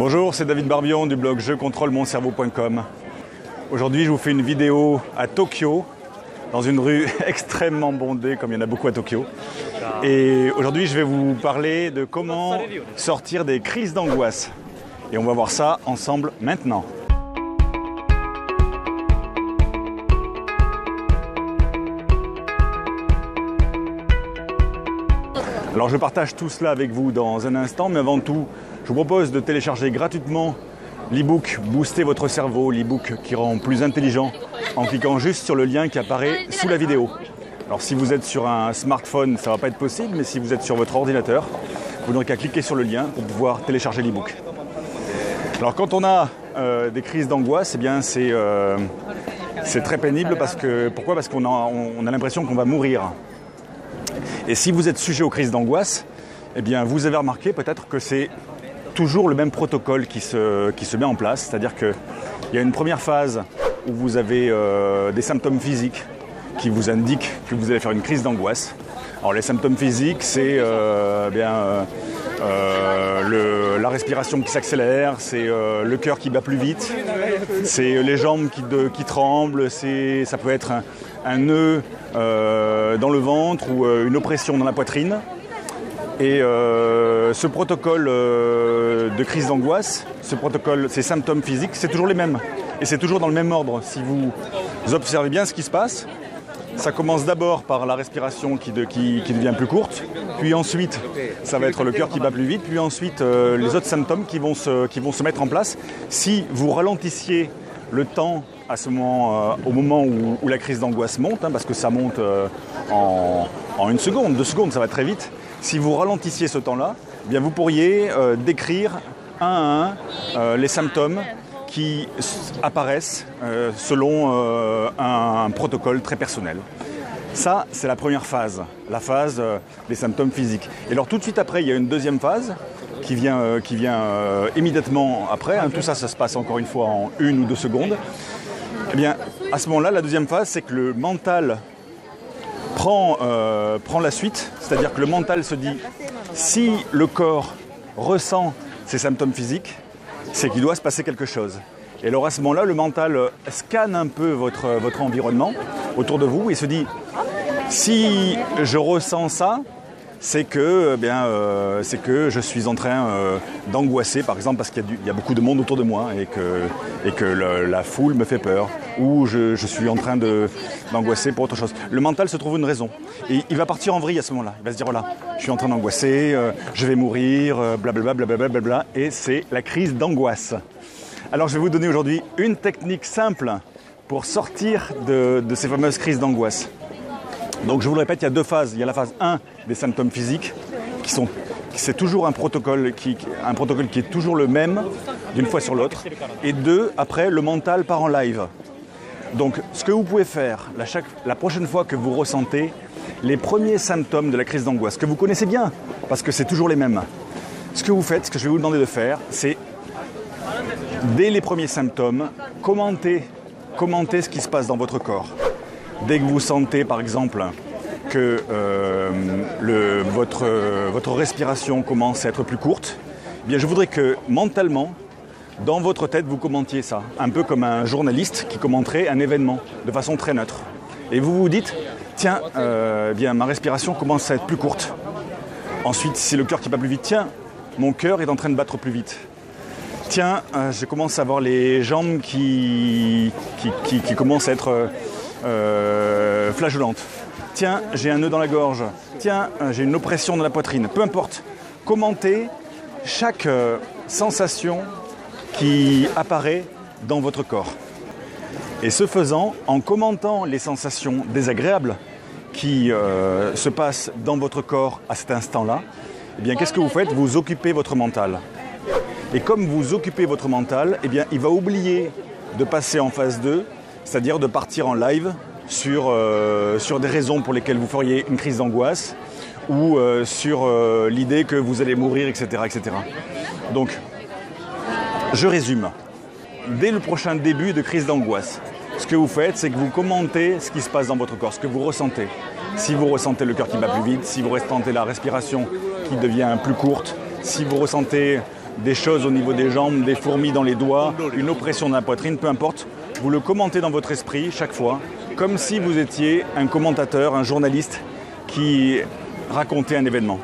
Bonjour, c'est David Barbion du blog jeuxcontrôlemoncerveau.com. Aujourd'hui, je vous fais une vidéo à Tokyo, dans une rue extrêmement bondée, comme il y en a beaucoup à Tokyo. Et aujourd'hui, je vais vous parler de comment sortir des crises d'angoisse. Et on va voir ça ensemble maintenant. Alors je partage tout cela avec vous dans un instant, mais avant tout, je vous propose de télécharger gratuitement l'e-book Booster votre cerveau, l'e-book qui rend plus intelligent en cliquant juste sur le lien qui apparaît sous la vidéo. Alors si vous êtes sur un smartphone, ça ne va pas être possible, mais si vous êtes sur votre ordinateur, vous n'aurez qu'à cliquer sur le lien pour pouvoir télécharger l'e-book. Alors quand on a euh, des crises d'angoisse, eh bien c'est euh, très pénible parce que pourquoi? Parce qu'on a, on a l'impression qu'on va mourir. Et si vous êtes sujet aux crises d'angoisse, eh bien vous avez remarqué peut-être que c'est toujours le même protocole qui se, qui se met en place, c'est-à-dire qu'il y a une première phase où vous avez euh, des symptômes physiques qui vous indiquent que vous allez faire une crise d'angoisse. Alors les symptômes physiques, c'est euh, bien euh, la respiration qui s'accélère, c'est le cœur qui bat plus vite, c'est les jambes qui, tremblent, ça peut être un, nœud dans le ventre ou une oppression dans la poitrine. Et euh, ce protocole euh, de crise d'angoisse, ce protocole, ces symptômes physiques, c'est toujours les mêmes. Et c'est toujours dans le même ordre. Si vous observez bien ce qui se passe, ça commence d'abord par la respiration qui, devient plus courte, puis ensuite ça va être le cœur qui bat plus vite, puis ensuite euh, les autres symptômes qui vont, se, mettre en place. Si vous ralentissiez le temps à ce moment, au moment où, la crise d'angoisse monte, hein, parce que ça monte en, en, une seconde, deux secondes, ça va très vite, si vous ralentissiez ce temps-là, eh bien vous pourriez euh, décrire un à un euh, les symptômes qui apparaissent euh, selon un, protocole très personnel. Ça, c'est la première phase, la phase des symptômes physiques. Et alors tout de suite après, il y a une deuxième phase qui vient, qui vient immédiatement après. Hein. tout ça, ça se passe encore une fois en une ou deux secondes. Eh bien, à ce moment-là, la deuxième phase, c'est que le mental prend, euh, prend la suite, c'est-à-dire que le mental se dit si le corps ressent ces symptômes physiques, c'est qu'il doit se passer quelque chose. Et alors à ce moment-là, le mental scanne un peu votre, votre environnement autour de vous et se dit si je ressens ça, c'est que, eh bien, euh, c'est que je suis en train euh, d'angoisser, par exemple, parce qu'il y, a beaucoup de monde autour de moi et que, la foule me fait peur, ou je, suis en train d'angoisser pour autre chose. Le mental se trouve une raison. Il va partir en vrille à ce moment-là. Il va se dire, voilà, je suis en train d'angoisser, euh, je vais mourir, blablabla, blablabla, blablabla, et c'est la crise d'angoisse. Alors je vais vous donner aujourd'hui une technique simple pour sortir de ces fameuses crises d'angoisse. Donc je vous le répète, il y a deux phases. Il y a la phase 1 des symptômes physiques, qui sont c'est toujours un protocole qui, un protocole qui est toujours le même d'une fois sur l'autre. Et deux, après, le mental part en live. Donc ce que vous pouvez faire la, la prochaine fois que vous ressentez les premiers symptômes de la crise d'angoisse, que vous connaissez bien, parce que c'est toujours les mêmes, ce que vous faites, ce que je vais vous demander de faire, c'est dès les premiers symptômes, commenter, commenter ce qui se passe dans votre corps. Dès que vous sentez par exemple que euh, votre, respiration commence à être plus courte, eh bien je voudrais que mentalement, dans votre tête, vous commentiez ça, un peu comme un journaliste qui commenterait un événement de façon très neutre. Et vous vous dites, tiens, euh, bien ma respiration commence à être plus courte. Ensuite, si le cœur qui bat plus vite, tiens, mon cœur est en train de battre plus vite. Tiens, euh, je commence à avoir les jambes qui commencent à être euh. Tiens, j'ai un nœud dans la gorge. Tiens, euh, j'ai une oppression dans la poitrine. Peu importe. Commentez chaque euh, sensation qui apparaît dans votre corps. Et ce faisant, en commentant les sensations désagréables qui se passent dans votre corps à cet instant-là, eh bien, qu'est-ce que vous faites? Vous occupez votre mental. Et comme vous occupez votre mental, eh bien, il va oublier de passer en phase 2 c'est-à-dire de partir en live sur, euh, sur des raisons pour lesquelles vous feriez une crise d'angoisse ou euh, sur euh, l'idée que vous allez mourir, etc., etc. Donc, je résume. Dès le prochain début de crise d'angoisse, ce que vous faites, c'est que vous commentez ce qui se passe dans votre corps, ce que vous ressentez. Si vous ressentez le cœur qui bat plus vite, si vous ressentez la respiration qui devient plus courte, si vous ressentez des choses au niveau des jambes, des fourmis dans les doigts, une oppression dans la poitrine, peu importe, vous le commentez dans votre esprit chaque fois, comme si vous étiez un commentateur, un journaliste qui racontait un événement.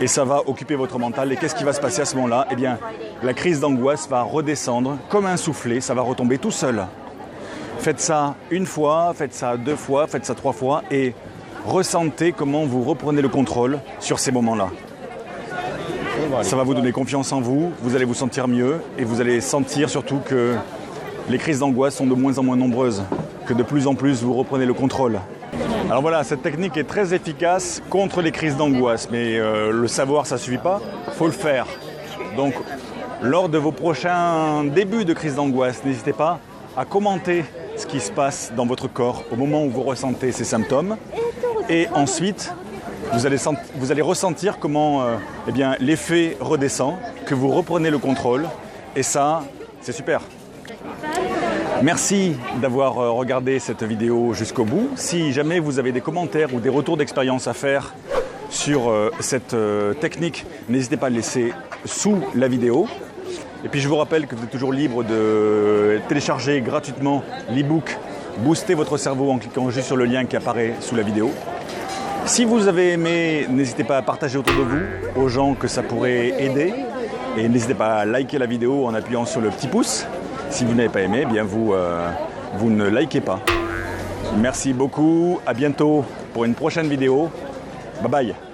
Et ça va occuper votre mental. Et qu'est-ce qui va se passer à ce moment-là? Eh bien, la crise d'angoisse va redescendre comme un soufflet, ça va retomber tout seul. Faites ça une fois, faites ça deux fois, faites ça trois fois et ressentez comment vous reprenez le contrôle sur ces moments-là. Ça va vous donner confiance en vous, vous allez vous sentir mieux et vous allez sentir surtout que les crises d'angoisse sont de moins en moins nombreuses, que de plus en plus vous reprenez le contrôle. Alors voilà, cette technique est très efficace contre les crises d'angoisse, mais euh, le savoir ça suffit pas, faut le faire. Donc lors de vos prochains débuts de crise d'angoisse, n'hésitez pas à commenter ce qui se passe dans votre corps au moment où vous ressentez ces symptômes. Et ensuite, vous allez, ressentir comment euh, eh l'effet redescend, que vous reprenez le contrôle. Et ça, c'est super. Merci d'avoir euh, regardé cette vidéo jusqu'au bout. Si jamais vous avez des commentaires ou des retours d'expérience à faire sur euh, cette technique, n'hésitez pas à le laisser sous la vidéo. Et puis je vous rappelle que vous êtes toujours libre de télécharger gratuitement l'e-book Booster votre cerveau en cliquant juste sur le lien qui apparaît sous la vidéo. Si vous avez aimé, n'hésitez pas à partager autour de vous aux gens que ça pourrait aider. Et n'hésitez pas à liker la vidéo en appuyant sur le petit pouce. Si vous n'avez pas aimé, eh bien vous, euh, vous ne likez pas. Merci beaucoup, à bientôt pour une prochaine vidéo. Bye bye